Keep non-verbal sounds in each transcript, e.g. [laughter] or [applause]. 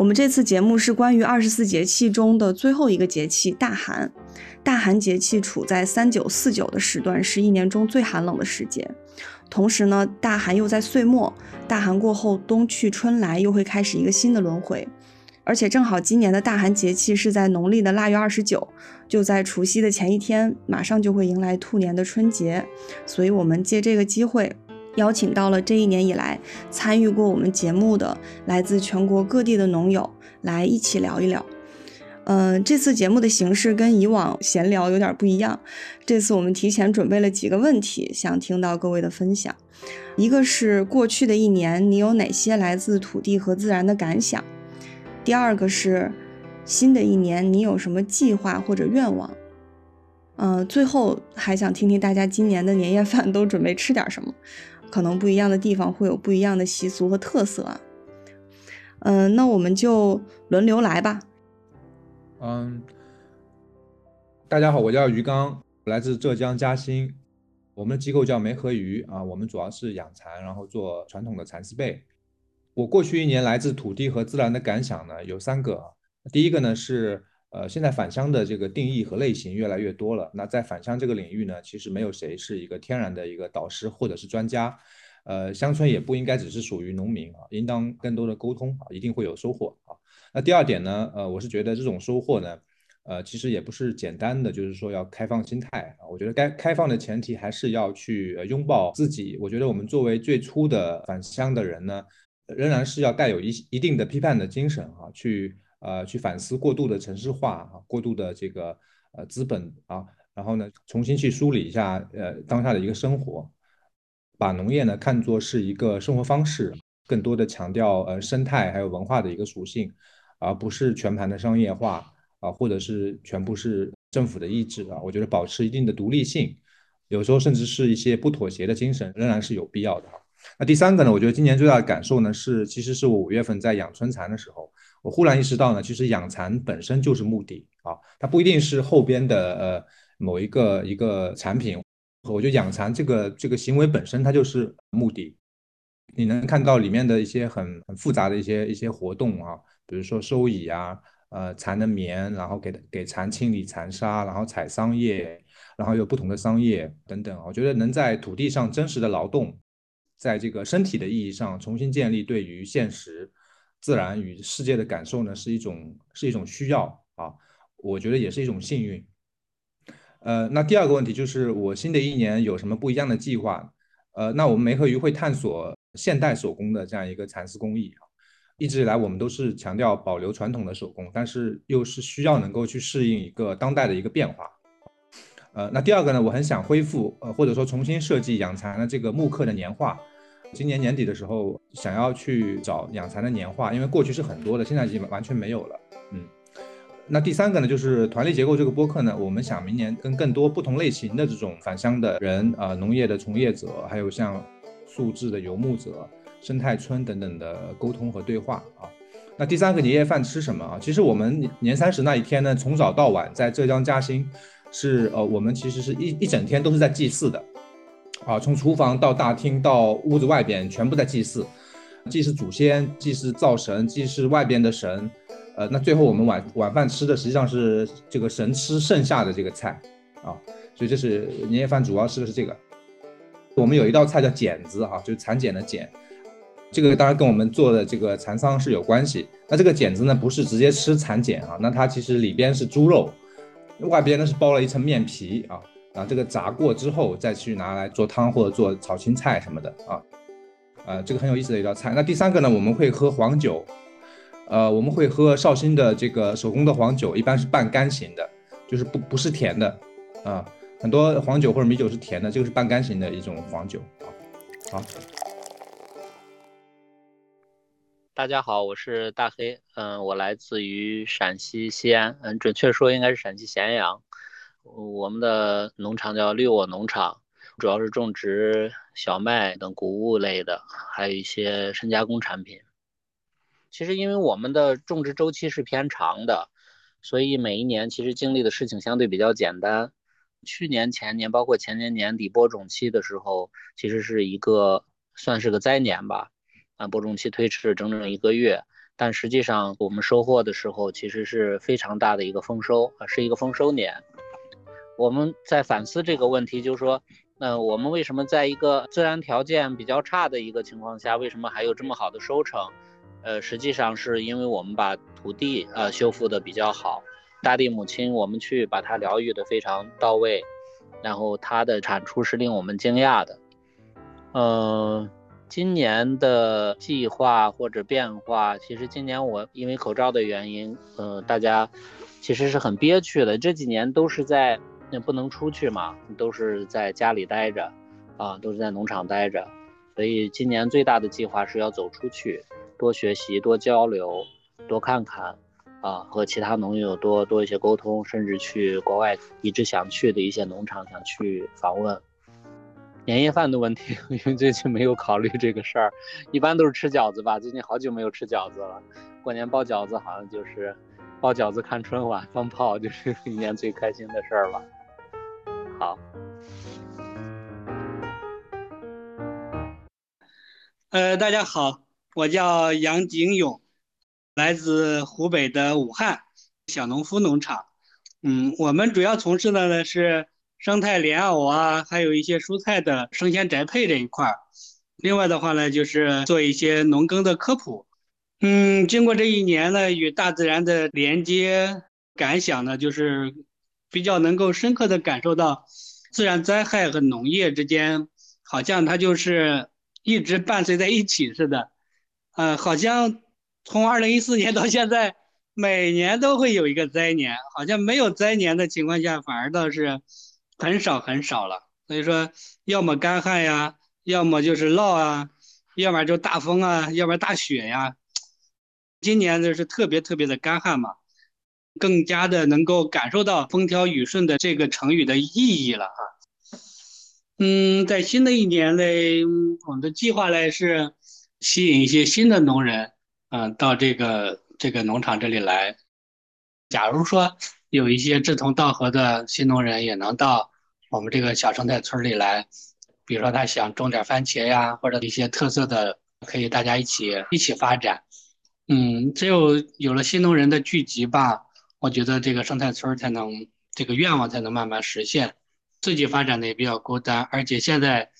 我们这次节目是关于二十四节气中的最后一个节气大寒。大寒节气处在三九四九的时段，是一年中最寒冷的时节。同时呢，大寒又在岁末，大寒过后，冬去春来，又会开始一个新的轮回。而且正好今年的大寒节气是在农历的腊月二十九，就在除夕的前一天，马上就会迎来兔年的春节。所以，我们借这个机会。邀请到了这一年以来参与过我们节目的来自全国各地的农友来一起聊一聊。嗯，这次节目的形式跟以往闲聊有点不一样。这次我们提前准备了几个问题，想听到各位的分享。一个是过去的一年你有哪些来自土地和自然的感想？第二个是新的一年你有什么计划或者愿望？嗯，最后还想听听大家今年的年夜饭都准备吃点什么。可能不一样的地方会有不一样的习俗和特色啊。嗯，那我们就轮流来吧。嗯，大家好，我叫于刚，来自浙江嘉兴，我们的机构叫梅河鱼啊，我们主要是养蚕，然后做传统的蚕丝被。我过去一年来自土地和自然的感想呢，有三个。第一个呢是。呃，现在返乡的这个定义和类型越来越多了。那在返乡这个领域呢，其实没有谁是一个天然的一个导师或者是专家。呃，乡村也不应该只是属于农民啊，应当更多的沟通啊，一定会有收获啊。那第二点呢，呃，我是觉得这种收获呢，呃，其实也不是简单的，就是说要开放心态啊。我觉得该开放的前提还是要去拥抱自己。我觉得我们作为最初的返乡的人呢，仍然是要带有一一定的批判的精神啊，去。呃，去反思过度的城市化啊，过度的这个呃资本啊，然后呢，重新去梳理一下呃当下的一个生活，把农业呢看作是一个生活方式，更多的强调呃生态还有文化的一个属性，而不是全盘的商业化啊，或者是全部是政府的意志啊。我觉得保持一定的独立性，有时候甚至是一些不妥协的精神，仍然是有必要的。那第三个呢，我觉得今年最大的感受呢是，其实是我五月份在养春蚕的时候。我忽然意识到呢，其实养蚕本身就是目的啊，它不一定是后边的呃某一个一个产品。我觉得养蚕这个这个行为本身它就是目的。你能看到里面的一些很很复杂的一些一些活动啊，比如说收蚁啊，呃蚕的棉，然后给给蚕清理蚕沙，然后采桑叶，然后有不同的桑叶等等。我觉得能在土地上真实的劳动，在这个身体的意义上重新建立对于现实。自然与世界的感受呢，是一种是一种需要啊，我觉得也是一种幸运。呃，那第二个问题就是我新的一年有什么不一样的计划？呃，那我们梅和鱼会探索现代手工的这样一个蚕丝工艺啊。一直以来我们都是强调保留传统的手工，但是又是需要能够去适应一个当代的一个变化。呃，那第二个呢，我很想恢复呃或者说重新设计养蚕的这个木刻的年画。今年年底的时候，想要去找养蚕的年画，因为过去是很多的，现在已经完全没有了。嗯，那第三个呢，就是团力结构这个播客呢，我们想明年跟更多不同类型的这种返乡的人，呃，农业的从业者，还有像素质的游牧者、生态村等等的沟通和对话啊。那第三个年夜饭吃什么啊？其实我们年三十那一天呢，从早到晚在浙江嘉兴，是呃，我们其实是一一整天都是在祭祀的。啊，从厨房到大厅到屋子外边，全部在祭祀，祭祀祖先，祭祀灶神，祭祀外边的神。呃，那最后我们晚晚饭吃的实际上是这个神吃剩下的这个菜啊，所以这是年夜饭主要吃的是这个。我们有一道菜叫剪子哈，就是蚕茧的茧，这个当然跟我们做的这个蚕桑是有关系。那这个茧子呢，不是直接吃蚕茧啊，那它其实里边是猪肉，外边呢是包了一层面皮啊。啊，这个炸过之后再去拿来做汤或者做炒青菜什么的啊，呃，这个很有意思的一道菜。那第三个呢，我们会喝黄酒，呃，我们会喝绍兴的这个手工的黄酒，一般是半干型的，就是不不是甜的啊，很多黄酒或者米酒是甜的，这个是半干型的一种黄酒啊。好，大家好，我是大黑，嗯，我来自于陕西西安，嗯，准确说应该是陕西咸阳。我们的农场叫绿沃农场，主要是种植小麦等谷物类的，还有一些深加工产品。其实因为我们的种植周期是偏长的，所以每一年其实经历的事情相对比较简单。去年、前年，包括前年年底播种期的时候，其实是一个算是个灾年吧。啊，播种期推迟了整整一个月，但实际上我们收获的时候，其实是非常大的一个丰收啊，是一个丰收年。我们在反思这个问题，就是说，那我们为什么在一个自然条件比较差的一个情况下，为什么还有这么好的收成？呃，实际上是因为我们把土地呃修复的比较好，大地母亲我们去把它疗愈的非常到位，然后它的产出是令我们惊讶的，嗯。今年的计划或者变化，其实今年我因为口罩的原因，呃，大家其实是很憋屈的。这几年都是在那不能出去嘛，都是在家里待着，啊，都是在农场待着。所以今年最大的计划是要走出去，多学习、多交流、多看看，啊，和其他农友多多一些沟通，甚至去国外一直想去的一些农场想去访问。年夜饭的问题，[laughs] 因为最近没有考虑这个事儿，一般都是吃饺子吧。最近好久没有吃饺子了，过年包饺子好像就是包饺子看春晚放炮，就是一年最开心的事儿了。好，呃，大家好，我叫杨景勇，来自湖北的武汉小农夫农场。嗯，我们主要从事的呢是。生态莲藕啊，还有一些蔬菜的生鲜宅配这一块儿。另外的话呢，就是做一些农耕的科普。嗯，经过这一年呢，与大自然的连接感想呢，就是比较能够深刻的感受到自然灾害和农业之间，好像它就是一直伴随在一起似的。呃，好像从二零一四年到现在，每年都会有一个灾年，好像没有灾年的情况下，反而倒是。很少很少了，所以说，要么干旱呀，要么就是涝啊，要么就大风啊，要么大雪呀。今年就是特别特别的干旱嘛，更加的能够感受到风调雨顺的这个成语的意义了啊。嗯，在新的一年嘞，我们的计划嘞是吸引一些新的农人，嗯，到这个这个农场这里来。假如说有一些志同道合的新农人也能到。我们这个小生态村里来，比如说他想种点番茄呀，或者一些特色的，可以大家一起一起发展。嗯，只有有了新农人的聚集吧，我觉得这个生态村才能这个愿望才能慢慢实现。自己发展的也比较孤单，而且现在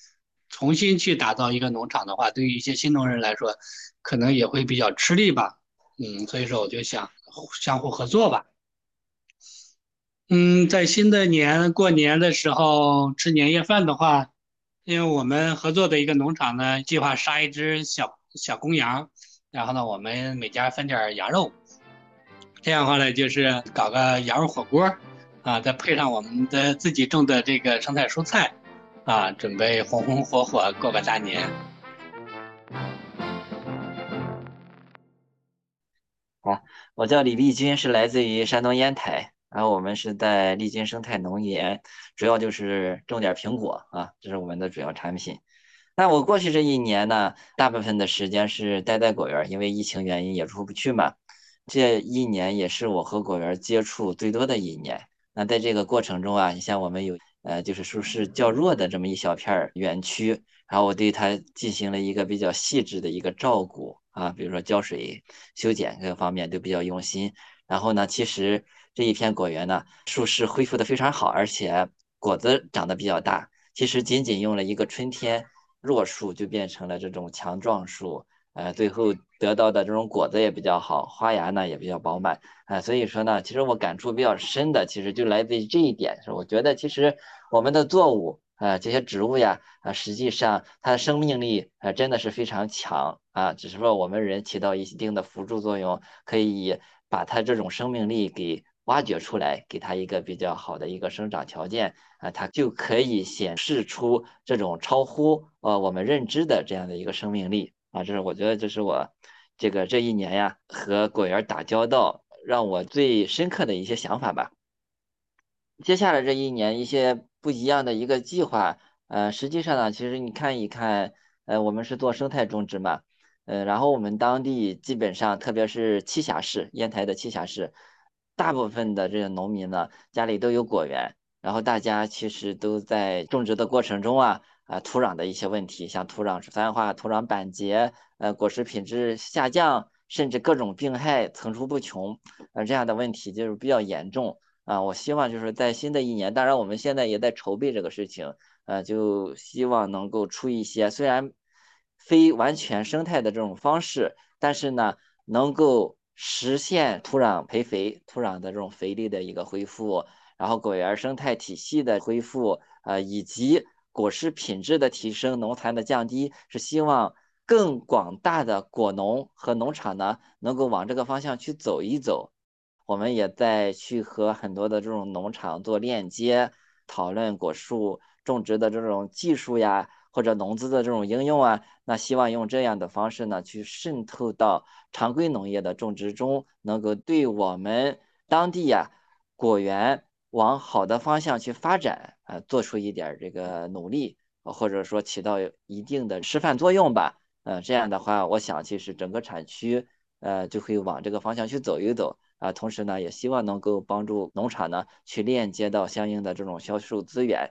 重新去打造一个农场的话，对于一些新农人来说，可能也会比较吃力吧。嗯，所以说我就想相互合作吧。嗯，在新的年过年的时候吃年夜饭的话，因为我们合作的一个农场呢，计划杀一只小小公羊，然后呢，我们每家分点羊肉，这样的话呢，就是搞个羊肉火锅，啊，再配上我们的自己种的这个生态蔬菜，啊，准备红红火火过个大年。好，我叫李立军，是来自于山东烟台。然后我们是在丽君生态农业，主要就是种点苹果啊，这是我们的主要产品。那我过去这一年呢，大部分的时间是待在果园，因为疫情原因也出不去嘛。这一年也是我和果园接触最多的一年。那在这个过程中啊，你像我们有呃，就是树势较弱的这么一小片园区，然后我对它进行了一个比较细致的一个照顾啊，比如说浇水、修剪各个方面都比较用心。然后呢，其实。这一片果园呢，树势恢复的非常好，而且果子长得比较大。其实仅仅用了一个春天，弱树就变成了这种强壮树，呃，最后得到的这种果子也比较好，花芽呢也比较饱满，啊，所以说呢，其实我感触比较深的，其实就来自于这一点，是我觉得其实我们的作物，啊，这些植物呀，啊，实际上它的生命力，啊，真的是非常强，啊，只是说我们人起到一定的辅助作用，可以把它这种生命力给。挖掘出来，给它一个比较好的一个生长条件啊，它就可以显示出这种超乎呃我们认知的这样的一个生命力啊。这是我觉得这是我这个这一年呀和果园打交道让我最深刻的一些想法吧。接下来这一年一些不一样的一个计划呃，实际上呢，其实你看一看，呃，我们是做生态种植嘛，呃，然后我们当地基本上，特别是栖霞市，烟台的栖霞市，大部分的这个农民呢，家里都有果园，然后大家其实都在种植的过程中啊。啊，土壤的一些问题，像土壤酸化、土壤板结，呃，果实品质下降，甚至各种病害层出不穷，呃，这样的问题就是比较严重啊。我希望就是在新的一年，当然我们现在也在筹备这个事情，呃，就希望能够出一些虽然非完全生态的这种方式，但是呢，能够实现土壤培肥、土壤的这种肥力的一个恢复，然后果园生态体系的恢复，呃，以及。果实品质的提升，农残的降低，是希望更广大的果农和农场呢，能够往这个方向去走一走。我们也在去和很多的这种农场做链接，讨论果树种植的这种技术呀，或者农资的这种应用啊。那希望用这样的方式呢，去渗透到常规农业的种植中，能够对我们当地呀果园。往好的方向去发展，呃，做出一点这个努力，或者说起到一定的示范作用吧，呃，这样的话，我想其实整个产区，呃，就会往这个方向去走一走，啊，同时呢，也希望能够帮助农场呢去链接到相应的这种销售资源，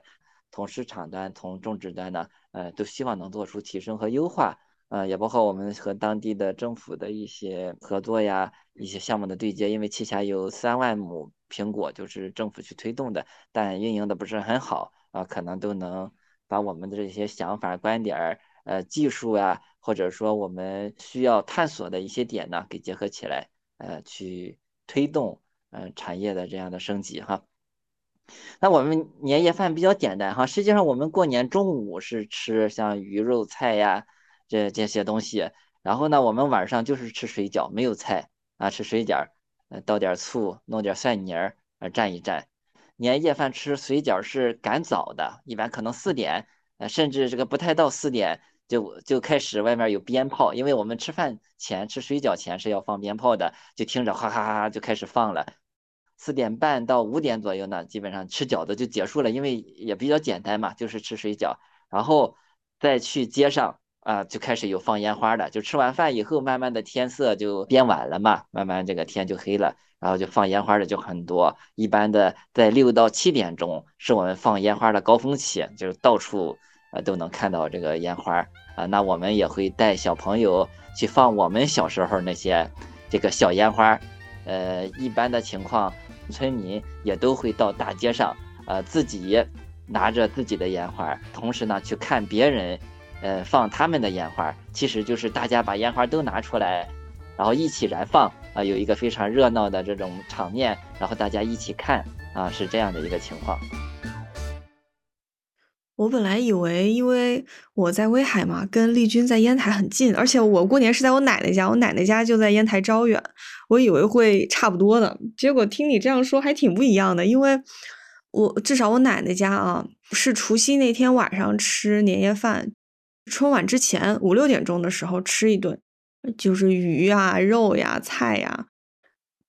从市场端、从种植端呢，呃，都希望能做出提升和优化，呃，也包括我们和当地的政府的一些合作呀，一些项目的对接，因为旗下有三万亩。苹果就是政府去推动的，但运营的不是很好啊，可能都能把我们的这些想法、观点儿、呃技术啊，或者说我们需要探索的一些点呢，给结合起来，呃，去推动嗯产业的这样的升级哈。那我们年夜饭比较简单哈，实际上我们过年中午是吃像鱼肉菜呀这这些东西，然后呢，我们晚上就是吃水饺，没有菜啊，吃水饺。呃，倒点醋，弄点蒜泥儿，呃，蘸一蘸。年夜饭吃水饺是赶早的，一般可能四点，呃，甚至这个不太到四点就就开始外面有鞭炮，因为我们吃饭前吃水饺前是要放鞭炮的，就听着哈哈哈哈就开始放了。四点半到五点左右呢，基本上吃饺子就结束了，因为也比较简单嘛，就是吃水饺，然后再去街上。啊，就开始有放烟花的，就吃完饭以后，慢慢的天色就变晚了嘛，慢慢这个天就黑了，然后就放烟花的就很多。一般的在六到七点钟是我们放烟花的高峰期，就是到处呃都能看到这个烟花啊。那我们也会带小朋友去放我们小时候那些这个小烟花，呃，一般的情况，村民也都会到大街上，呃，自己拿着自己的烟花，同时呢去看别人。呃，放他们的烟花，其实就是大家把烟花都拿出来，然后一起燃放啊，有一个非常热闹的这种场面，然后大家一起看啊，是这样的一个情况。我本来以为，因为我在威海嘛，跟丽君在烟台很近，而且我过年是在我奶奶家，我奶奶家就在烟台招远，我以为会差不多的，结果听你这样说还挺不一样的，因为我至少我奶奶家啊，是除夕那天晚上吃年夜饭。春晚之前五六点钟的时候吃一顿，就是鱼呀、肉呀、菜呀。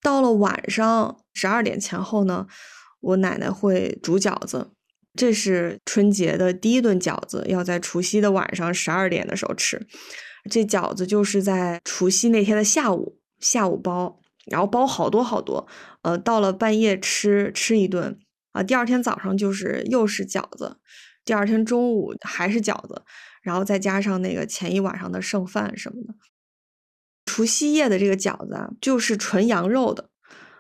到了晚上十二点前后呢，我奶奶会煮饺子，这是春节的第一顿饺子，要在除夕的晚上十二点的时候吃。这饺子就是在除夕那天的下午下午包，然后包好多好多，呃，到了半夜吃吃一顿啊，第二天早上就是又是饺子，第二天中午还是饺子。然后再加上那个前一晚上的剩饭什么的，除夕夜的这个饺子啊，就是纯羊肉的。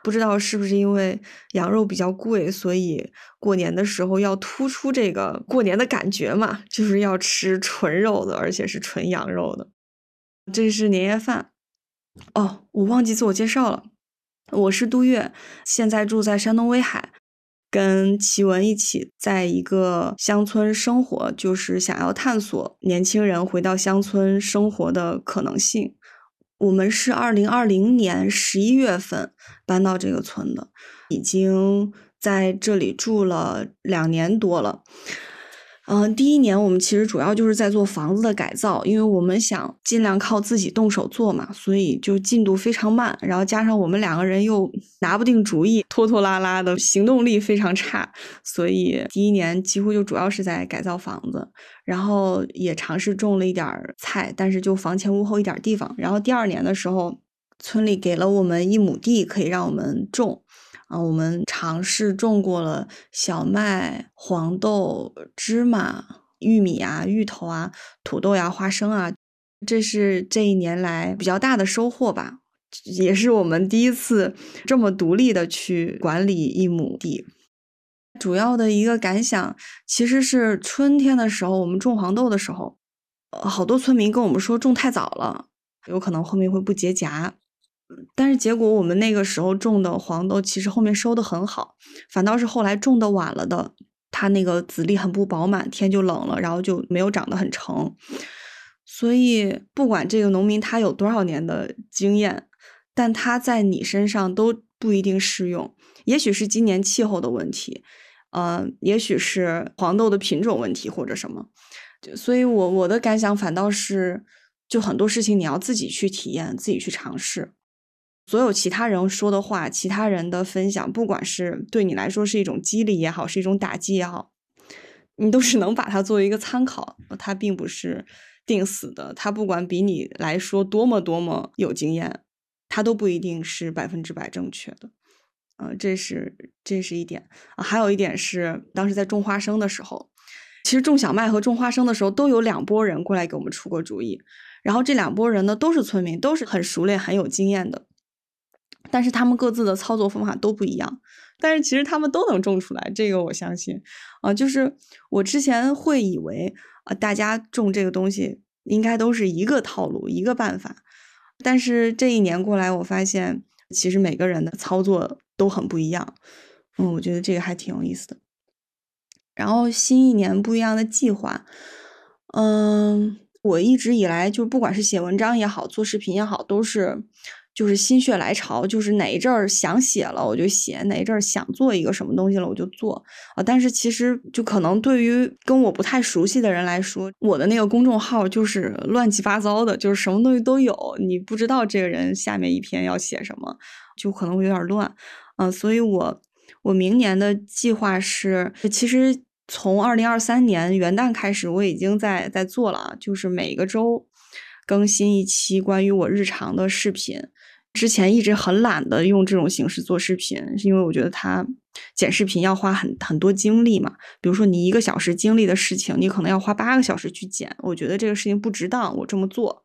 不知道是不是因为羊肉比较贵，所以过年的时候要突出这个过年的感觉嘛，就是要吃纯肉的，而且是纯羊肉的。这是年夜饭。哦，我忘记自我介绍了，我是杜月，现在住在山东威海。跟奇文一起在一个乡村生活，就是想要探索年轻人回到乡村生活的可能性。我们是二零二零年十一月份搬到这个村的，已经在这里住了两年多了。嗯，第一年我们其实主要就是在做房子的改造，因为我们想尽量靠自己动手做嘛，所以就进度非常慢。然后加上我们两个人又拿不定主意，拖拖拉拉的，行动力非常差，所以第一年几乎就主要是在改造房子，然后也尝试种了一点菜，但是就房前屋后一点地方。然后第二年的时候，村里给了我们一亩地，可以让我们种。啊，我们尝试种过了小麦、黄豆、芝麻、玉米啊、芋头啊、土豆呀、花生啊，这是这一年来比较大的收获吧，也是我们第一次这么独立的去管理一亩地。主要的一个感想其实是春天的时候，我们种黄豆的时候，好多村民跟我们说种太早了，有可能后面会不结荚。但是结果，我们那个时候种的黄豆，其实后面收的很好，反倒是后来种的晚了的，它那个籽粒很不饱满，天就冷了，然后就没有长得很成。所以，不管这个农民他有多少年的经验，但他在你身上都不一定适用。也许是今年气候的问题，呃，也许是黄豆的品种问题或者什么。所以我我的感想反倒是，就很多事情你要自己去体验，自己去尝试。所有其他人说的话，其他人的分享，不管是对你来说是一种激励也好，是一种打击也好，你都是能把它作为一个参考。它并不是定死的，它不管比你来说多么多么有经验，它都不一定是百分之百正确的。嗯，这是这是一点啊。还有一点是，当时在种花生的时候，其实种小麦和种花生的时候，都有两拨人过来给我们出过主意。然后这两拨人呢，都是村民，都是很熟练、很有经验的。但是他们各自的操作方法都不一样，但是其实他们都能种出来，这个我相信。啊，就是我之前会以为啊，大家种这个东西应该都是一个套路、一个办法，但是这一年过来，我发现其实每个人的操作都很不一样。嗯，我觉得这个还挺有意思的。然后新一年不一样的计划，嗯，我一直以来就不管是写文章也好，做视频也好，都是。就是心血来潮，就是哪一阵儿想写了我就写，哪一阵儿想做一个什么东西了我就做啊。但是其实就可能对于跟我不太熟悉的人来说，我的那个公众号就是乱七八糟的，就是什么东西都有，你不知道这个人下面一篇要写什么，就可能会有点乱。嗯，所以我我明年的计划是，其实从二零二三年元旦开始，我已经在在做了，就是每个周更新一期关于我日常的视频。之前一直很懒得用这种形式做视频，是因为我觉得它剪视频要花很很多精力嘛。比如说你一个小时经历的事情，你可能要花八个小时去剪，我觉得这个事情不值当，我这么做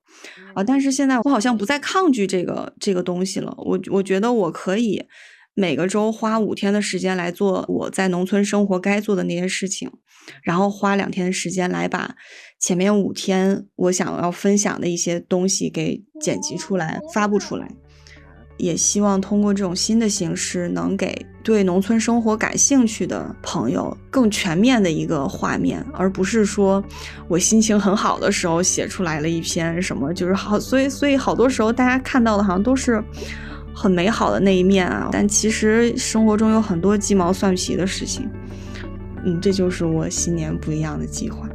啊。但是现在我好像不再抗拒这个这个东西了，我我觉得我可以每个周花五天的时间来做我在农村生活该做的那些事情，然后花两天的时间来把前面五天我想要分享的一些东西给剪辑出来发布出来。也希望通过这种新的形式，能给对农村生活感兴趣的朋友更全面的一个画面，而不是说我心情很好的时候写出来了一篇什么，就是好，所以所以好多时候大家看到的好像都是很美好的那一面啊，但其实生活中有很多鸡毛蒜皮的事情。嗯，这就是我新年不一样的计划。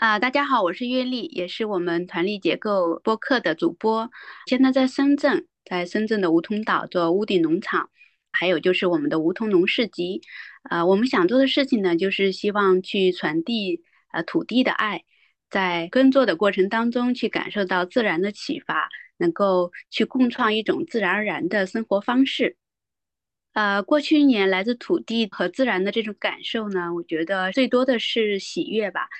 啊，大家好，我是月丽，也是我们团力结构播客的主播。现在在深圳，在深圳的梧桐岛做屋顶农场，还有就是我们的梧桐农市集。呃，我们想做的事情呢，就是希望去传递呃土地的爱，在耕作的过程当中去感受到自然的启发，能够去共创一种自然而然的生活方式。呃，过去一年来自土地和自然的这种感受呢，我觉得最多的是喜悦吧。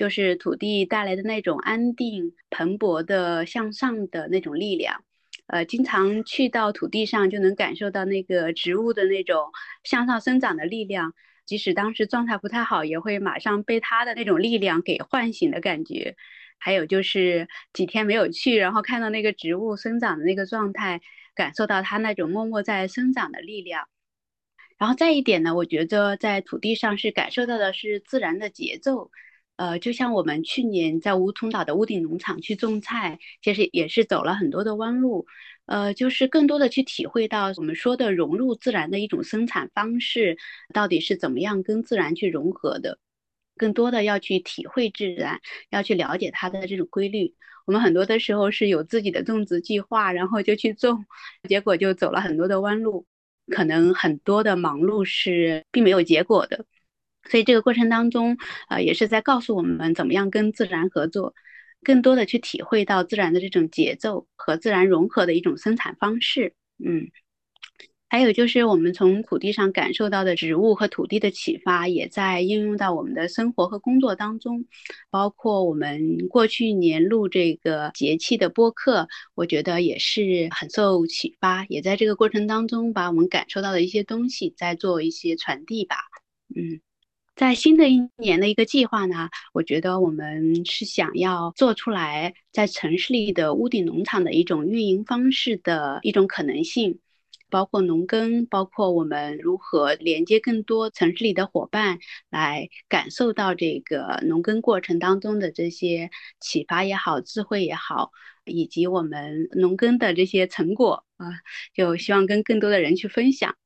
就是土地带来的那种安定、蓬勃的向上的那种力量，呃，经常去到土地上就能感受到那个植物的那种向上生长的力量，即使当时状态不太好，也会马上被它的那种力量给唤醒的感觉。还有就是几天没有去，然后看到那个植物生长的那个状态，感受到它那种默默在生长的力量。然后再一点呢，我觉得在土地上是感受到的是自然的节奏。呃，就像我们去年在梧桐岛的屋顶农场去种菜，其实也是走了很多的弯路。呃，就是更多的去体会到我们说的融入自然的一种生产方式，到底是怎么样跟自然去融合的。更多的要去体会自然，要去了解它的这种规律。我们很多的时候是有自己的种植计划，然后就去种，结果就走了很多的弯路，可能很多的忙碌是并没有结果的。所以这个过程当中，呃，也是在告诉我们怎么样跟自然合作，更多的去体会到自然的这种节奏和自然融合的一种生产方式。嗯。还有就是我们从土地上感受到的植物和土地的启发，也在应用到我们的生活和工作当中。包括我们过去年录这个节气的播客，我觉得也是很受启发，也在这个过程当中把我们感受到的一些东西再做一些传递吧。嗯，在新的一年的一个计划呢，我觉得我们是想要做出来在城市里的屋顶农场的一种运营方式的一种可能性。包括农耕，包括我们如何连接更多城市里的伙伴，来感受到这个农耕过程当中的这些启发也好、智慧也好，以及我们农耕的这些成果啊，就希望跟更多的人去分享。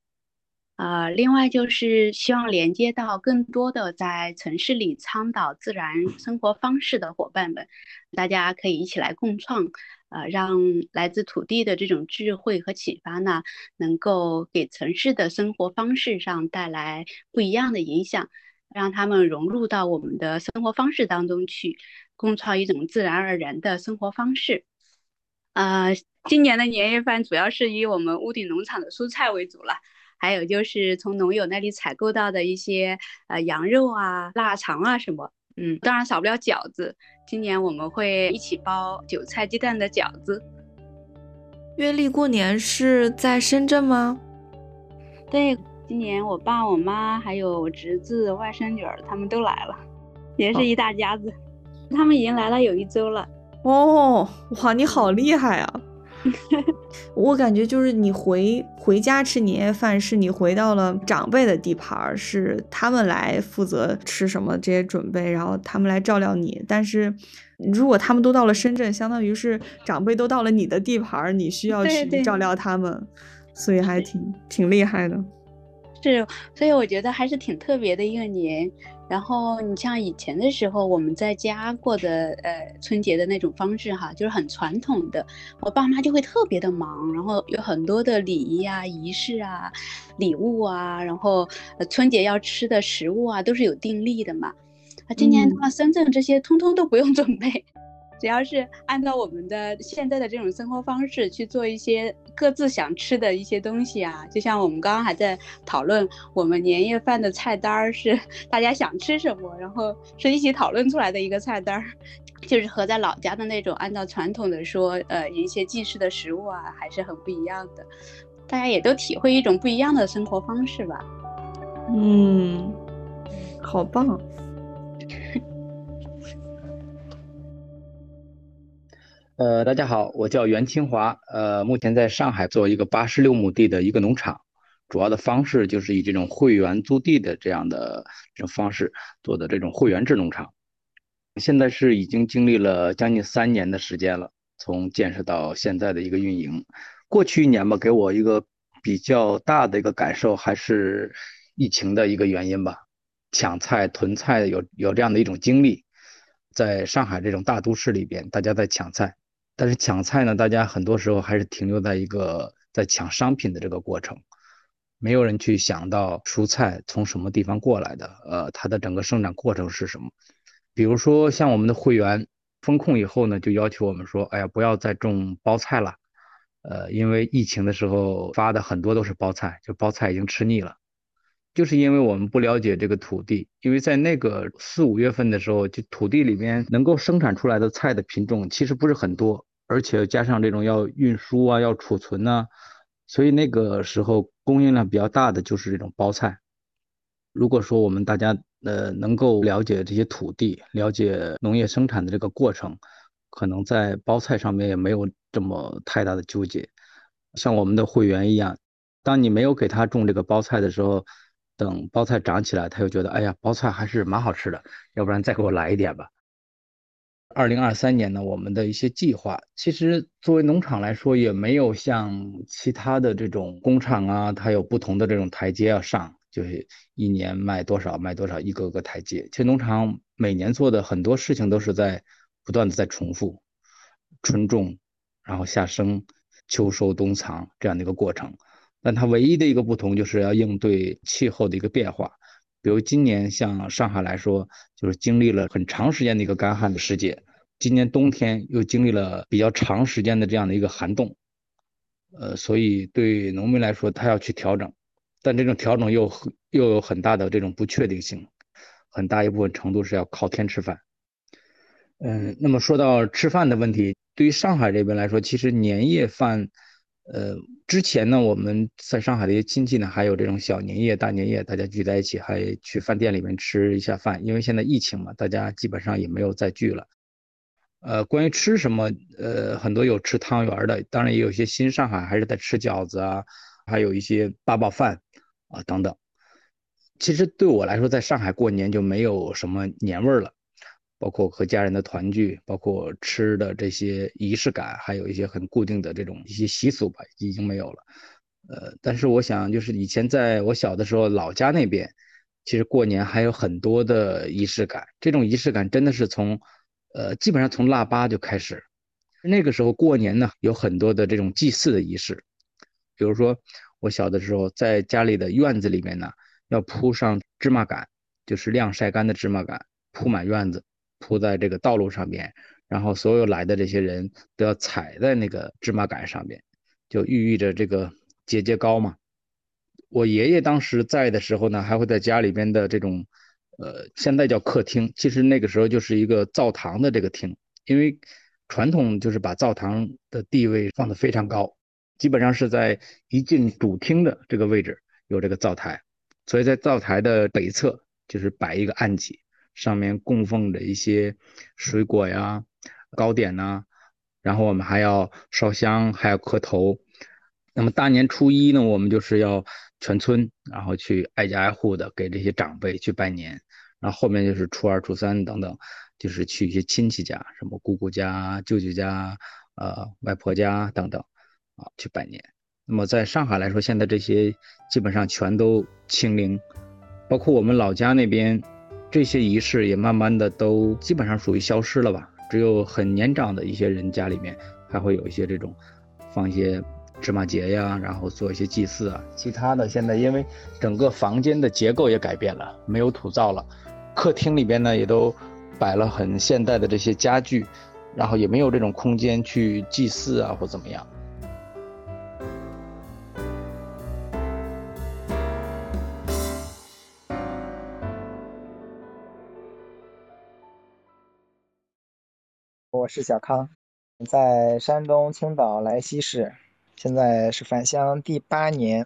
呃，另外就是希望连接到更多的在城市里倡导自然生活方式的伙伴们，大家可以一起来共创。呃，让来自土地的这种智慧和启发呢，能够给城市的生活方式上带来不一样的影响，让他们融入到我们的生活方式当中去，共创一种自然而然的生活方式。呃，今年的年夜饭主要是以我们屋顶农场的蔬菜为主了，还有就是从农友那里采购到的一些呃羊肉啊、腊肠啊什么。嗯，当然少不了饺子。今年我们会一起包韭菜鸡蛋的饺子。月历过年是在深圳吗？对，今年我爸、我妈还有我侄子、外甥女儿他们都来了，也是一大家子。[laughs] 他们已经来了有一周了。哦，哇，你好厉害啊！我感觉就是你回回家吃年夜饭，是你回到了长辈的地盘，是他们来负责吃什么这些准备，然后他们来照料你。但是如果他们都到了深圳，相当于是长辈都到了你的地盘，你需要去照料他们，所以还挺挺厉害的。是，所以我觉得还是挺特别的一个年。然后你像以前的时候，我们在家过的呃春节的那种方式哈，就是很传统的。我爸妈就会特别的忙，然后有很多的礼仪啊、仪式啊、礼物啊，然后春节要吃的食物啊，都是有定力的嘛。啊，今年到了深圳，这些通通都不用准备。只要是按照我们的现在的这种生活方式去做一些各自想吃的一些东西啊，就像我们刚刚还在讨论我们年夜饭的菜单儿是大家想吃什么，然后是一起讨论出来的一个菜单儿，就是和在老家的那种按照传统的说呃一些祭祀的食物啊还是很不一样的，大家也都体会一种不一样的生活方式吧。嗯，好棒。呃，大家好，我叫袁清华，呃，目前在上海做一个八十六亩地的一个农场，主要的方式就是以这种会员租地的这样的这种方式做的这种会员制农场。现在是已经经历了将近三年的时间了，从建设到现在的一个运营。过去一年吧，给我一个比较大的一个感受还是疫情的一个原因吧，抢菜囤菜有有这样的一种经历，在上海这种大都市里边，大家在抢菜。但是抢菜呢，大家很多时候还是停留在一个在抢商品的这个过程，没有人去想到蔬菜从什么地方过来的，呃，它的整个生产过程是什么。比如说像我们的会员风控以后呢，就要求我们说，哎呀，不要再种包菜了，呃，因为疫情的时候发的很多都是包菜，就包菜已经吃腻了，就是因为我们不了解这个土地，因为在那个四五月份的时候，就土地里面能够生产出来的菜的品种其实不是很多。而且加上这种要运输啊，要储存呐，所以那个时候供应量比较大的就是这种包菜。如果说我们大家呃能够了解这些土地，了解农业生产的这个过程，可能在包菜上面也没有这么太大的纠结。像我们的会员一样，当你没有给他种这个包菜的时候，等包菜长起来，他又觉得哎呀，包菜还是蛮好吃的，要不然再给我来一点吧。二零二三年呢，我们的一些计划，其实作为农场来说，也没有像其他的这种工厂啊，它有不同的这种台阶要上，就是一年卖多少卖多少，一个个台阶。其实农场每年做的很多事情都是在不断的在重复，春种，然后夏生，秋收冬藏这样的一个过程。但它唯一的一个不同就是要应对气候的一个变化。比如今年像上海来说，就是经历了很长时间的一个干旱的时节，今年冬天又经历了比较长时间的这样的一个寒冻，呃，所以对农民来说，他要去调整，但这种调整又又有很大的这种不确定性，很大一部分程度是要靠天吃饭。嗯，那么说到吃饭的问题，对于上海这边来说，其实年夜饭。呃，之前呢，我们在上海的一些亲戚呢，还有这种小年夜、大年夜，大家聚在一起，还去饭店里面吃一下饭。因为现在疫情嘛，大家基本上也没有再聚了。呃，关于吃什么，呃，很多有吃汤圆的，当然也有一些新上海还是在吃饺子啊，还有一些八宝饭啊等等。其实对我来说，在上海过年就没有什么年味儿了。包括和家人的团聚，包括吃的这些仪式感，还有一些很固定的这种一些习俗吧，已经没有了。呃，但是我想，就是以前在我小的时候，老家那边，其实过年还有很多的仪式感。这种仪式感真的是从，呃，基本上从腊八就开始。那个时候过年呢，有很多的这种祭祀的仪式，比如说我小的时候，在家里的院子里面呢，要铺上芝麻杆，就是晾晒干的芝麻杆，铺满院子。铺在这个道路上面，然后所有来的这些人都要踩在那个芝麻杆上面，就寓意着这个节节高嘛。我爷爷当时在的时候呢，还会在家里边的这种，呃，现在叫客厅，其实那个时候就是一个灶堂的这个厅，因为传统就是把灶堂的地位放得非常高，基本上是在一进主厅的这个位置有这个灶台，所以在灶台的北侧就是摆一个案几。上面供奉着一些水果呀、糕点呐，然后我们还要烧香，还要磕头。那么大年初一呢，我们就是要全村，然后去挨家挨户的给这些长辈去拜年。然后后面就是初二、初三等等，就是去一些亲戚家，什么姑姑家、舅舅家、呃外婆家等等，啊去拜年。那么在上海来说，现在这些基本上全都清零，包括我们老家那边。这些仪式也慢慢的都基本上属于消失了吧，只有很年长的一些人家里面还会有一些这种放一些芝麻节呀，然后做一些祭祀啊。其他的现在因为整个房间的结构也改变了，没有土灶了，客厅里边呢也都摆了很现代的这些家具，然后也没有这种空间去祭祀啊或怎么样。我是小康，在山东青岛莱西市，现在是返乡第八年。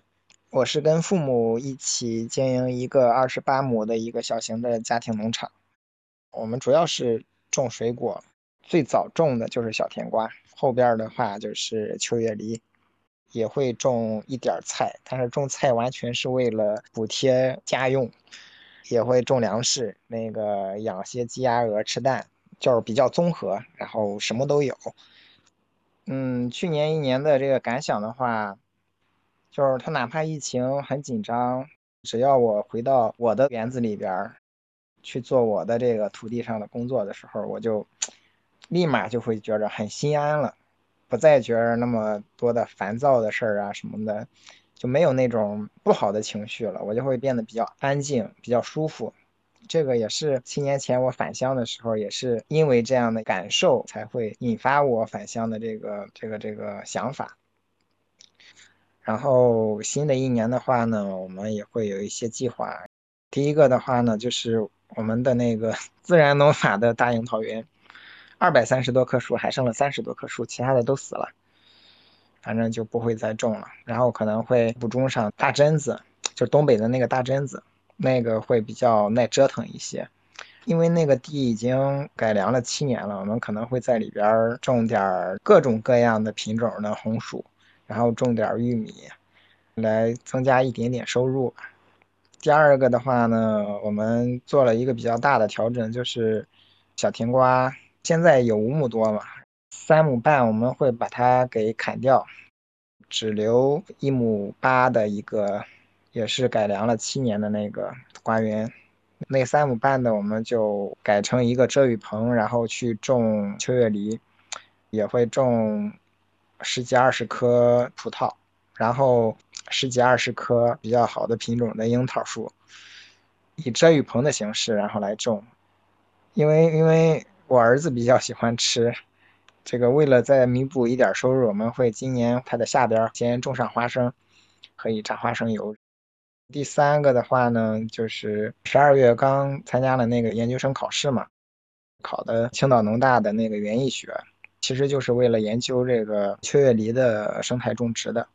我是跟父母一起经营一个二十八亩的一个小型的家庭农场。我们主要是种水果，最早种的就是小甜瓜，后边的话就是秋月梨，也会种一点菜，但是种菜完全是为了补贴家用，也会种粮食，那个养些鸡鸭鹅吃蛋。就是比较综合，然后什么都有。嗯，去年一年的这个感想的话，就是他哪怕疫情很紧张，只要我回到我的园子里边去做我的这个土地上的工作的时候，我就立马就会觉着很心安了，不再觉着那么多的烦躁的事儿啊什么的，就没有那种不好的情绪了，我就会变得比较安静，比较舒服。这个也是七年前我返乡的时候，也是因为这样的感受，才会引发我返乡的这个这个这个想法。然后新的一年的话呢，我们也会有一些计划。第一个的话呢，就是我们的那个 [laughs] 自然农法的大樱桃园，二百三十多棵树，还剩了三十多棵树，其他的都死了，反正就不会再种了。然后可能会补种上大榛子，就东北的那个大榛子。那个会比较耐折腾一些，因为那个地已经改良了七年了，我们可能会在里边种点各种各样的品种的红薯，然后种点玉米，来增加一点点收入。第二个的话呢，我们做了一个比较大的调整，就是小甜瓜现在有五亩多嘛，三亩半我们会把它给砍掉，只留一亩八的一个，也是改良了七年的那个花园。那三亩半的我们就改成一个遮雨棚，然后去种秋月梨，也会种十几二十棵葡萄，然后十几二十棵比较好的品种的樱桃树，以遮雨棚的形式然后来种。因为因为我儿子比较喜欢吃，这个为了再弥补一点收入，我们会今年他的下边先种上花生，可以榨花生油。第三个的话呢，就是十二月刚参加了那个研究生考试嘛，考的青岛农大的那个园艺学，其实就是为了研究这个秋叶梨的生态种植的。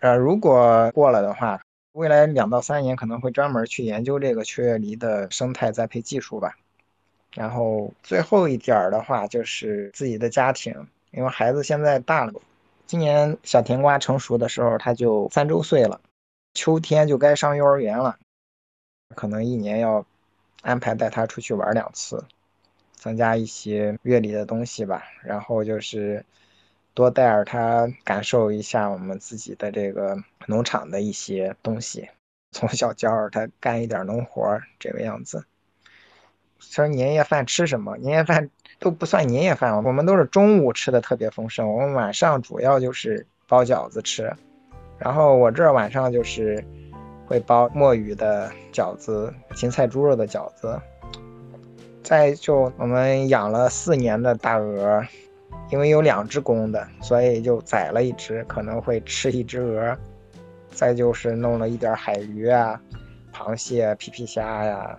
呃，如果过了的话，未来两到三年可能会专门去研究这个秋叶梨的生态栽培技术吧。然后最后一点儿的话，就是自己的家庭，因为孩子现在大了，今年小甜瓜成熟的时候，他就三周岁了。秋天就该上幼儿园了，可能一年要安排带他出去玩两次，增加一些乐理的东西吧。然后就是多带着他感受一下我们自己的这个农场的一些东西，从小教着他干一点农活这个样子。说年夜饭吃什么？年夜饭都不算年夜饭，我们都是中午吃的特别丰盛，我们晚上主要就是包饺子吃。然后我这晚上就是会包墨鱼的饺子、芹菜猪肉的饺子。再就我们养了四年的大鹅，因为有两只公的，所以就宰了一只，可能会吃一只鹅。再就是弄了一点海鱼啊、螃蟹、皮皮虾呀，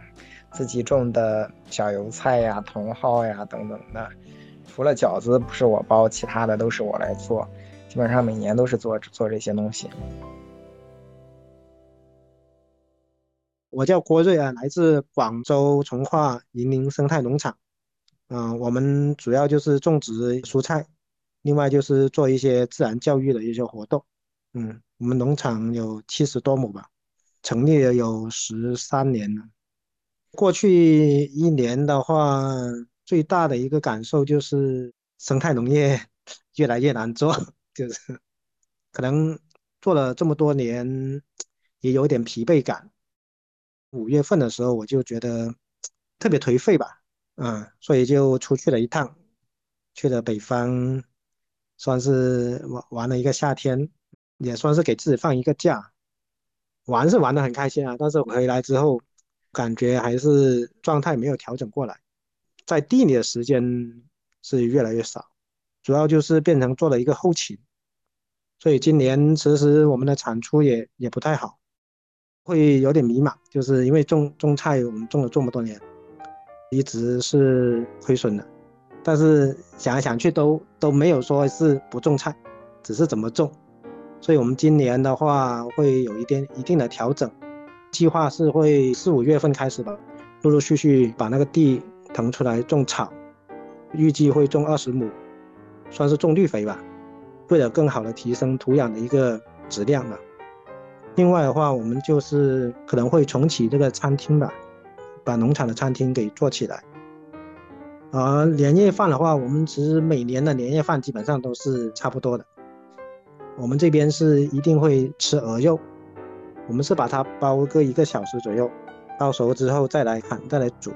自己种的小油菜呀、茼蒿呀等等的。除了饺子不是我包，其他的都是我来做。基本上每年都是做做这些东西。我叫郭瑞啊，来自广州从化银林生态农场。嗯，我们主要就是种植蔬菜，另外就是做一些自然教育的一些活动。嗯，我们农场有七十多亩吧，成立了有十三年了。过去一年的话，最大的一个感受就是生态农业 [laughs] 越来越难做。就是可能做了这么多年，也有点疲惫感。五月份的时候，我就觉得特别颓废吧，嗯，所以就出去了一趟，去了北方，算是玩玩了一个夏天，也算是给自己放一个假。玩是玩的很开心啊，但是回来之后，感觉还是状态没有调整过来，在地里的时间是越来越少，主要就是变成做了一个后勤。所以今年其实我们的产出也也不太好，会有点迷茫，就是因为种种菜，我们种了这么多年，一直是亏损的，但是想来想去都都没有说是不种菜，只是怎么种。所以我们今年的话会有一点一定的调整，计划是会四五月份开始吧，陆陆续续把那个地腾出来种草，预计会种二十亩，算是种绿肥吧。为了更好的提升土壤的一个质量嘛，另外的话，我们就是可能会重启这个餐厅吧，把农场的餐厅给做起来。而年夜饭的话，我们其实每年的年夜饭基本上都是差不多的。我们这边是一定会吃鹅肉，我们是把它包个一个小时左右，到熟之后再来砍再来煮，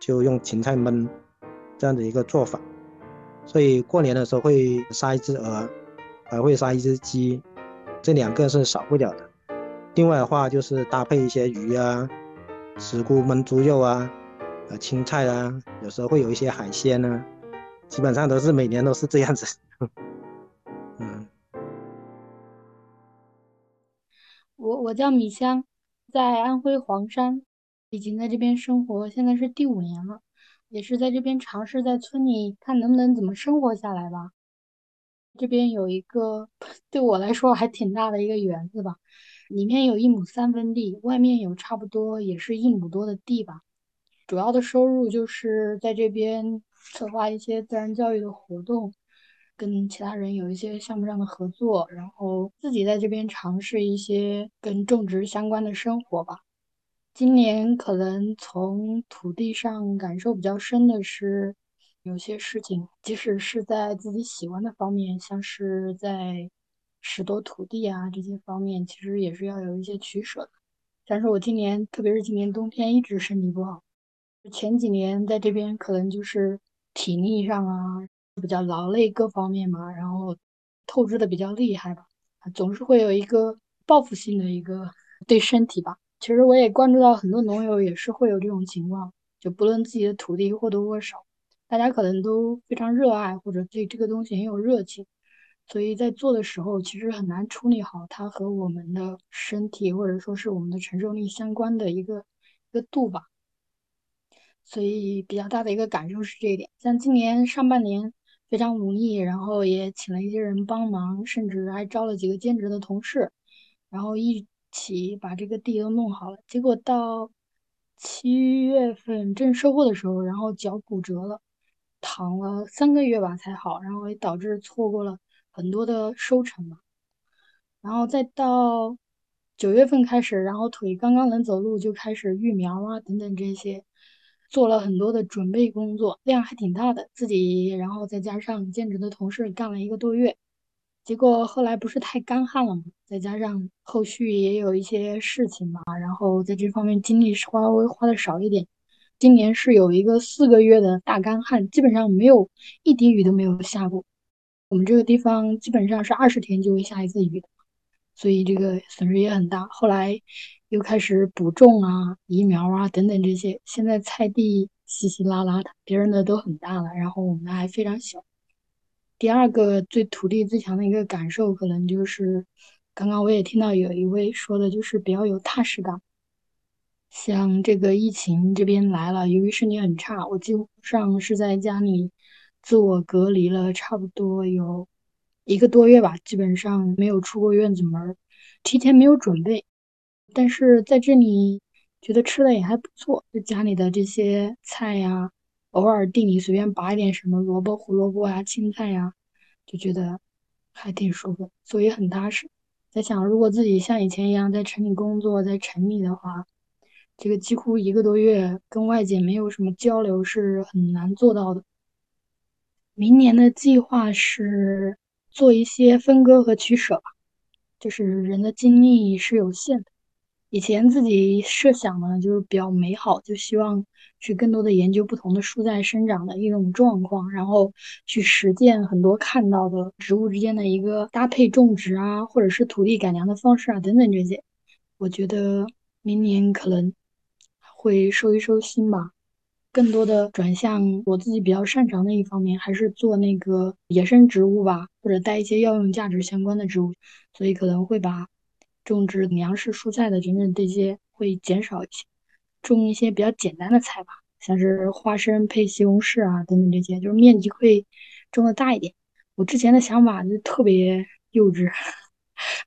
就用芹菜焖这样的一个做法。所以过年的时候会杀一只鹅。还会杀一只鸡，这两个是少不了的。另外的话就是搭配一些鱼啊，石菇焖猪肉啊，呃青菜啊，有时候会有一些海鲜呢，基本上都是每年都是这样子。嗯，我我叫米香，在安徽黄山，已经在这边生活，现在是第五年了，也是在这边尝试在村里看能不能怎么生活下来吧。这边有一个对我来说还挺大的一个园子吧，里面有一亩三分地，外面有差不多也是一亩多的地吧。主要的收入就是在这边策划一些自然教育的活动，跟其他人有一些项目上的合作，然后自己在这边尝试一些跟种植相关的生活吧。今年可能从土地上感受比较深的是。有些事情，即使是在自己喜欢的方面，像是在拾掇土地啊这些方面，其实也是要有一些取舍的。但是我今年，特别是今年冬天，一直身体不好。前几年在这边可能就是体力上啊比较劳累各方面嘛，然后透支的比较厉害吧，总是会有一个报复性的一个对身体吧。其实我也关注到很多农友也是会有这种情况，就不论自己的土地或多或少，大家可能都非常热爱或者对这个东西很有热情，所以在做的时候其实很难处理好它和我们的身体或者说是我们的承受力相关的一个一个度吧。所以比较大的一个感受是这一点，像今年上半年非常努力，然后也请了一些人帮忙，甚至还招了几个兼职的同事，然后一起把这个地都弄好了。结果到七月份正收获的时候，然后脚骨折了，躺了三个月吧才好，然后也导致错过了很多的收成嘛。然后再到九月份开始，然后腿刚刚能走路，就开始育苗啊等等这些。做了很多的准备工作，量还挺大的。自己，然后再加上兼职的同事干了一个多月，结果后来不是太干旱了嘛，再加上后续也有一些事情嘛，然后在这方面精力稍微花的少一点。今年是有一个四个月的大干旱，基本上没有一滴雨都没有下过。我们这个地方基本上是二十天就会下一次雨，所以这个损失也很大。后来。又开始补种啊、移苗啊等等这些。现在菜地稀稀拉拉的，别人的都很大了，然后我们的还非常小。第二个最土地最强的一个感受，可能就是刚刚我也听到有一位说的，就是比较有踏实感。像这个疫情这边来了，由于身体很差，我基本上是在家里自我隔离了差不多有一个多月吧，基本上没有出过院子门，提前没有准备。但是在这里觉得吃的也还不错，就家里的这些菜呀，偶尔地里随便拔一点什么萝卜、胡萝卜呀、青菜呀，就觉得还挺舒服，所以很踏实。在想，如果自己像以前一样在城里工作，在城里的话，这个几乎一个多月跟外界没有什么交流是很难做到的。明年的计划是做一些分割和取舍吧，就是人的精力是有限的。以前自己设想呢，就是比较美好，就希望去更多的研究不同的蔬菜生长的一种状况，然后去实践很多看到的植物之间的一个搭配种植啊，或者是土地改良的方式啊等等这些。我觉得明年可能会收一收心吧，更多的转向我自己比较擅长的一方面，还是做那个野生植物吧，或者带一些药用价值相关的植物，所以可能会把。种植粮食、蔬菜的等等这些会减少一些，种一些比较简单的菜吧，像是花生配西红柿啊等等这些，就是面积会种的大一点。我之前的想法就特别幼稚、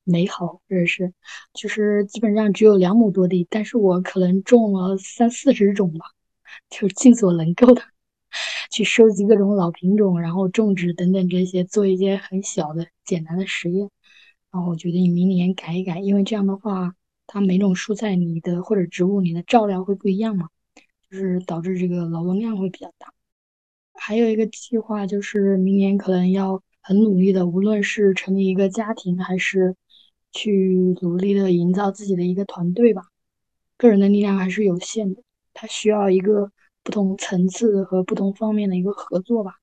美好，或者是就是基本上只有两亩多地，但是我可能种了三四十种吧，就是尽所能够的 [laughs] 去收集各种老品种，然后种植等等这些，做一些很小的简单的实验。然后我觉得你明年改一改，因为这样的话，它每种蔬菜你的或者植物你的照料会不一样嘛，就是导致这个劳动量会比较大。还有一个计划就是明年可能要很努力的，无论是成立一个家庭，还是去努力的营造自己的一个团队吧。个人的力量还是有限的，它需要一个不同层次和不同方面的一个合作吧。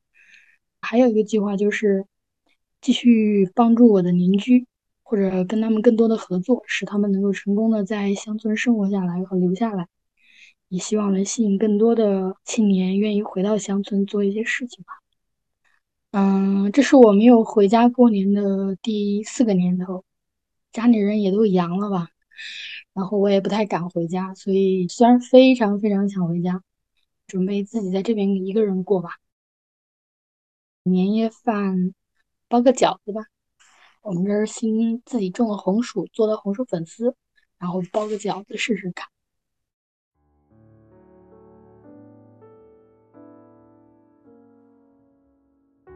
还有一个计划就是继续帮助我的邻居。或者跟他们更多的合作，使他们能够成功的在乡村生活下来和留下来，也希望能吸引更多的青年愿意回到乡村做一些事情吧。嗯，这是我没有回家过年的第四个年头，家里人也都阳了吧，然后我也不太敢回家，所以虽然非常非常想回家，准备自己在这边一个人过吧。年夜饭包个饺子吧。我们这儿新自己种的红薯，做的红薯粉丝，然后包个饺子试试看。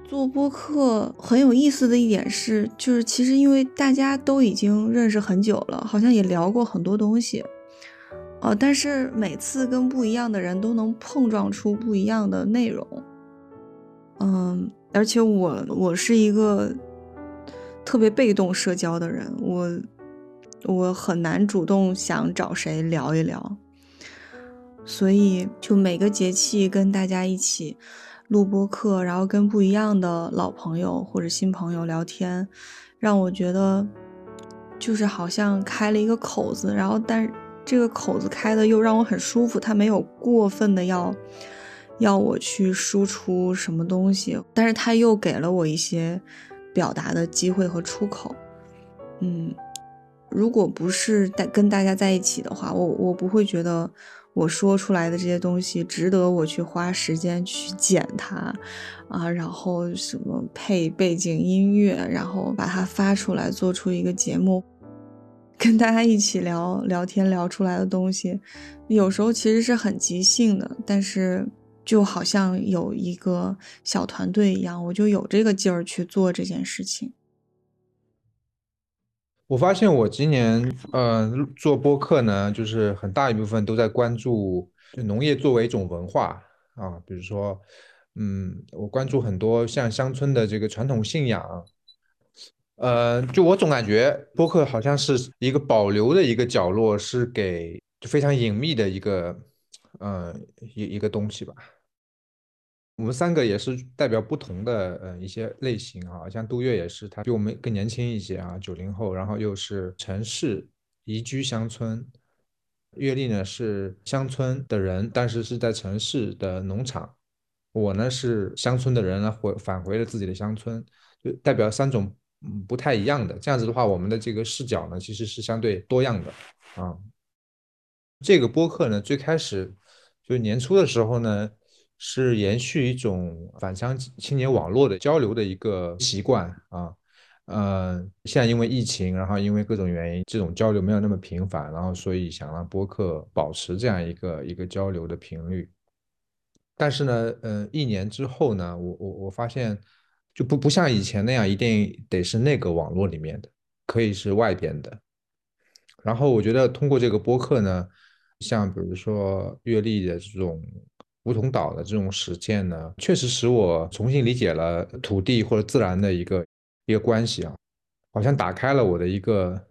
做播客很有意思的一点是，就是其实因为大家都已经认识很久了，好像也聊过很多东西，呃，但是每次跟不一样的人都能碰撞出不一样的内容。嗯，而且我我是一个特别被动社交的人，我我很难主动想找谁聊一聊，所以就每个节气跟大家一起录播课，然后跟不一样的老朋友或者新朋友聊天，让我觉得就是好像开了一个口子，然后但是这个口子开的又让我很舒服，它没有过分的要。要我去输出什么东西，但是他又给了我一些表达的机会和出口。嗯，如果不是带跟大家在一起的话，我我不会觉得我说出来的这些东西值得我去花时间去剪它啊，然后什么配背景音乐，然后把它发出来，做出一个节目，跟大家一起聊聊天聊出来的东西，有时候其实是很即兴的，但是。就好像有一个小团队一样，我就有这个劲儿去做这件事情。我发现我今年呃做播客呢，就是很大一部分都在关注就农业作为一种文化啊，比如说，嗯，我关注很多像乡村的这个传统信仰，呃，就我总感觉播客好像是一个保留的一个角落，是给就非常隐秘的一个，呃，一一个东西吧。我们三个也是代表不同的呃一些类型啊，像杜月也是，他比我们更年轻一些啊，九零后，然后又是城市移居乡村。月丽呢是乡村的人，但是是在城市的农场。我呢是乡村的人呢回返回了自己的乡村，就代表三种不太一样的。这样子的话，我们的这个视角呢其实是相对多样的啊。这个播客呢最开始就年初的时候呢。是延续一种返乡青年网络的交流的一个习惯啊，呃，现在因为疫情，然后因为各种原因，这种交流没有那么频繁，然后所以想让播客保持这样一个一个交流的频率。但是呢，呃，一年之后呢，我我我发现就不不像以前那样，一定得是那个网络里面的，可以是外边的。然后我觉得通过这个播客呢，像比如说阅历的这种。梧桐岛的这种实践呢，确实使我重新理解了土地或者自然的一个一个关系啊，好像打开了我的一个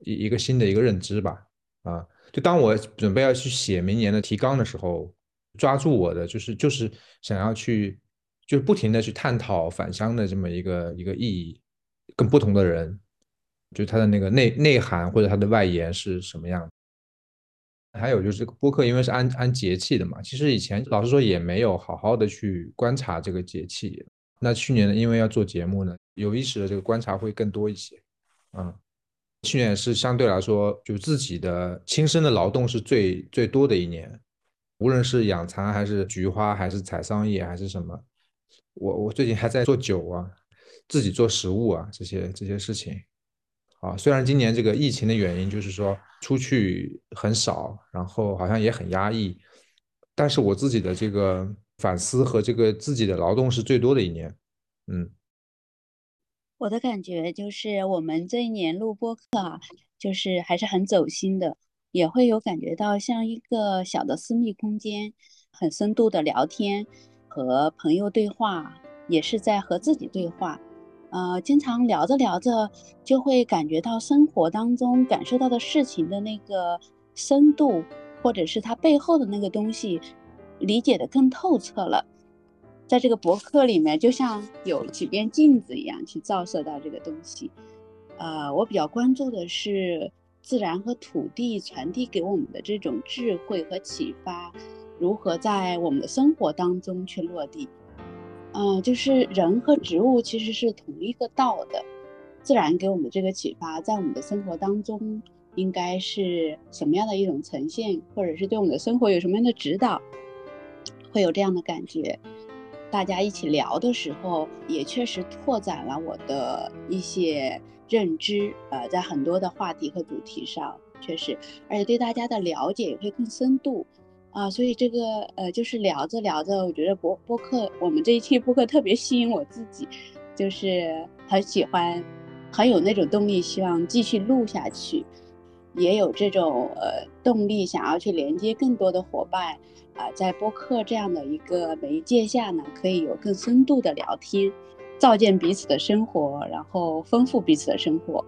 一一个新的一个认知吧啊！就当我准备要去写明年的提纲的时候，抓住我的就是就是想要去就是不停的去探讨返乡的这么一个一个意义，跟不同的人，就它的那个内内涵或者它的外延是什么样。还有就是播客，因为是按按节气的嘛，其实以前老实说也没有好好的去观察这个节气。那去年呢，因为要做节目呢，有意识的这个观察会更多一些。嗯，去年是相对来说就自己的亲身的劳动是最最多的一年，无论是养蚕还是菊花还是采桑叶还是什么，我我最近还在做酒啊，自己做食物啊这些这些事情。啊，虽然今年这个疫情的原因，就是说出去很少，然后好像也很压抑，但是我自己的这个反思和这个自己的劳动是最多的一年。嗯，我的感觉就是我们这一年录播课啊，就是还是很走心的，也会有感觉到像一个小的私密空间，很深度的聊天，和朋友对话，也是在和自己对话。呃，经常聊着聊着，就会感觉到生活当中感受到的事情的那个深度，或者是它背后的那个东西，理解的更透彻了。在这个博客里面，就像有几面镜子一样去照射到这个东西。呃，我比较关注的是自然和土地传递给我们的这种智慧和启发，如何在我们的生活当中去落地。嗯，就是人和植物其实是同一个道的，自然给我们的这个启发，在我们的生活当中应该是什么样的一种呈现，或者是对我们的生活有什么样的指导，会有这样的感觉。大家一起聊的时候，也确实拓展了我的一些认知，呃，在很多的话题和主题上，确实，而且对大家的了解也会更深度。啊，所以这个呃，就是聊着聊着，我觉得播播客，我们这一期播客特别吸引我自己，就是很喜欢，很有那种动力，希望继续录下去。也有这种呃动力，想要去连接更多的伙伴啊，在播客这样的一个媒介下呢，可以有更深度的聊天，照见彼此的生活，然后丰富彼此的生活。